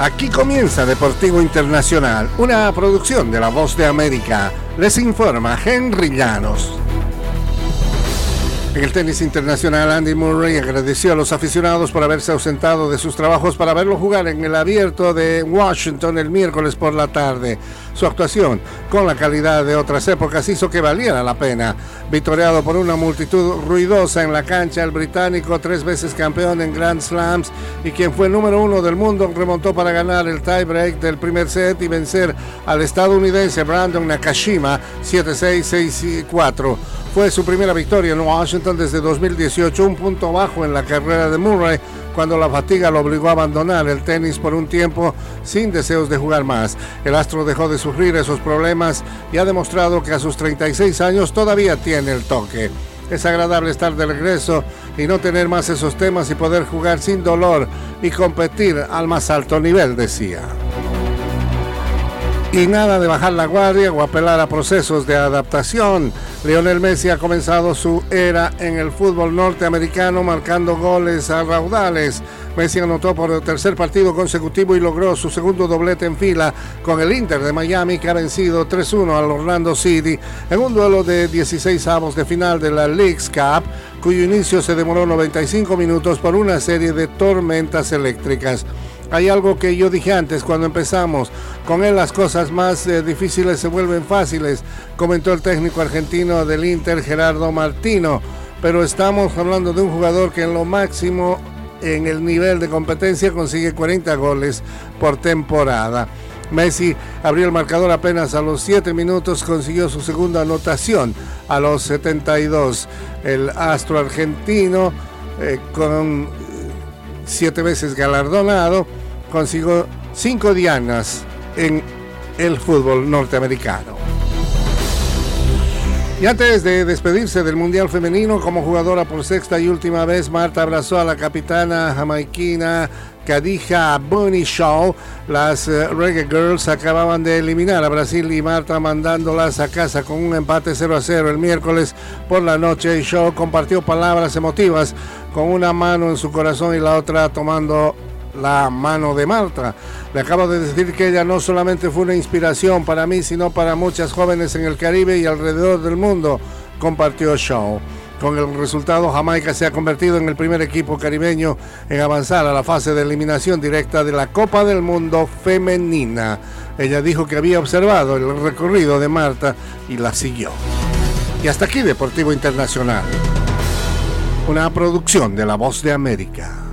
Aquí comienza Deportivo Internacional, una producción de La Voz de América. Les informa Henry Llanos. En el tenis internacional, Andy Murray agradeció a los aficionados por haberse ausentado de sus trabajos para verlo jugar en el abierto de Washington el miércoles por la tarde. Su actuación, con la calidad de otras épocas, hizo que valiera la pena. Vitoreado por una multitud ruidosa en la cancha, el británico, tres veces campeón en Grand Slams y quien fue número uno del mundo, remontó para ganar el tiebreak del primer set y vencer al estadounidense Brandon Nakashima 7-6-6-4. Fue su primera victoria en Washington desde 2018, un punto bajo en la carrera de Murray cuando la fatiga lo obligó a abandonar el tenis por un tiempo sin deseos de jugar más. El astro dejó de sufrir esos problemas y ha demostrado que a sus 36 años todavía tiene el toque. Es agradable estar de regreso y no tener más esos temas y poder jugar sin dolor y competir al más alto nivel, decía. Y nada de bajar la guardia o apelar a procesos de adaptación. Lionel Messi ha comenzado su era en el fútbol norteamericano marcando goles a raudales. Messi anotó por el tercer partido consecutivo y logró su segundo doblete en fila con el Inter de Miami que ha vencido 3-1 al Orlando City en un duelo de 16 avos de final de la League's Cup cuyo inicio se demoró 95 minutos por una serie de tormentas eléctricas. Hay algo que yo dije antes cuando empezamos, con él las cosas más eh, difíciles se vuelven fáciles, comentó el técnico argentino del Inter Gerardo Martino, pero estamos hablando de un jugador que en lo máximo en el nivel de competencia consigue 40 goles por temporada. Messi abrió el marcador apenas a los 7 minutos, consiguió su segunda anotación a los 72. El astro argentino, eh, con siete veces galardonado, consiguió cinco dianas en el fútbol norteamericano. Y antes de despedirse del Mundial Femenino como jugadora por sexta y última vez, Marta abrazó a la capitana jamaiquina Kadija Bunny Shaw. Las eh, Reggae Girls acababan de eliminar a Brasil y Marta mandándolas a casa con un empate 0 a 0 el miércoles por la noche. Shaw compartió palabras emotivas con una mano en su corazón y la otra tomando la mano de Marta. Le acabo de decir que ella no solamente fue una inspiración para mí, sino para muchas jóvenes en el Caribe y alrededor del mundo, compartió Shaw. Con el resultado, Jamaica se ha convertido en el primer equipo caribeño en avanzar a la fase de eliminación directa de la Copa del Mundo femenina. Ella dijo que había observado el recorrido de Marta y la siguió. Y hasta aquí Deportivo Internacional, una producción de La Voz de América.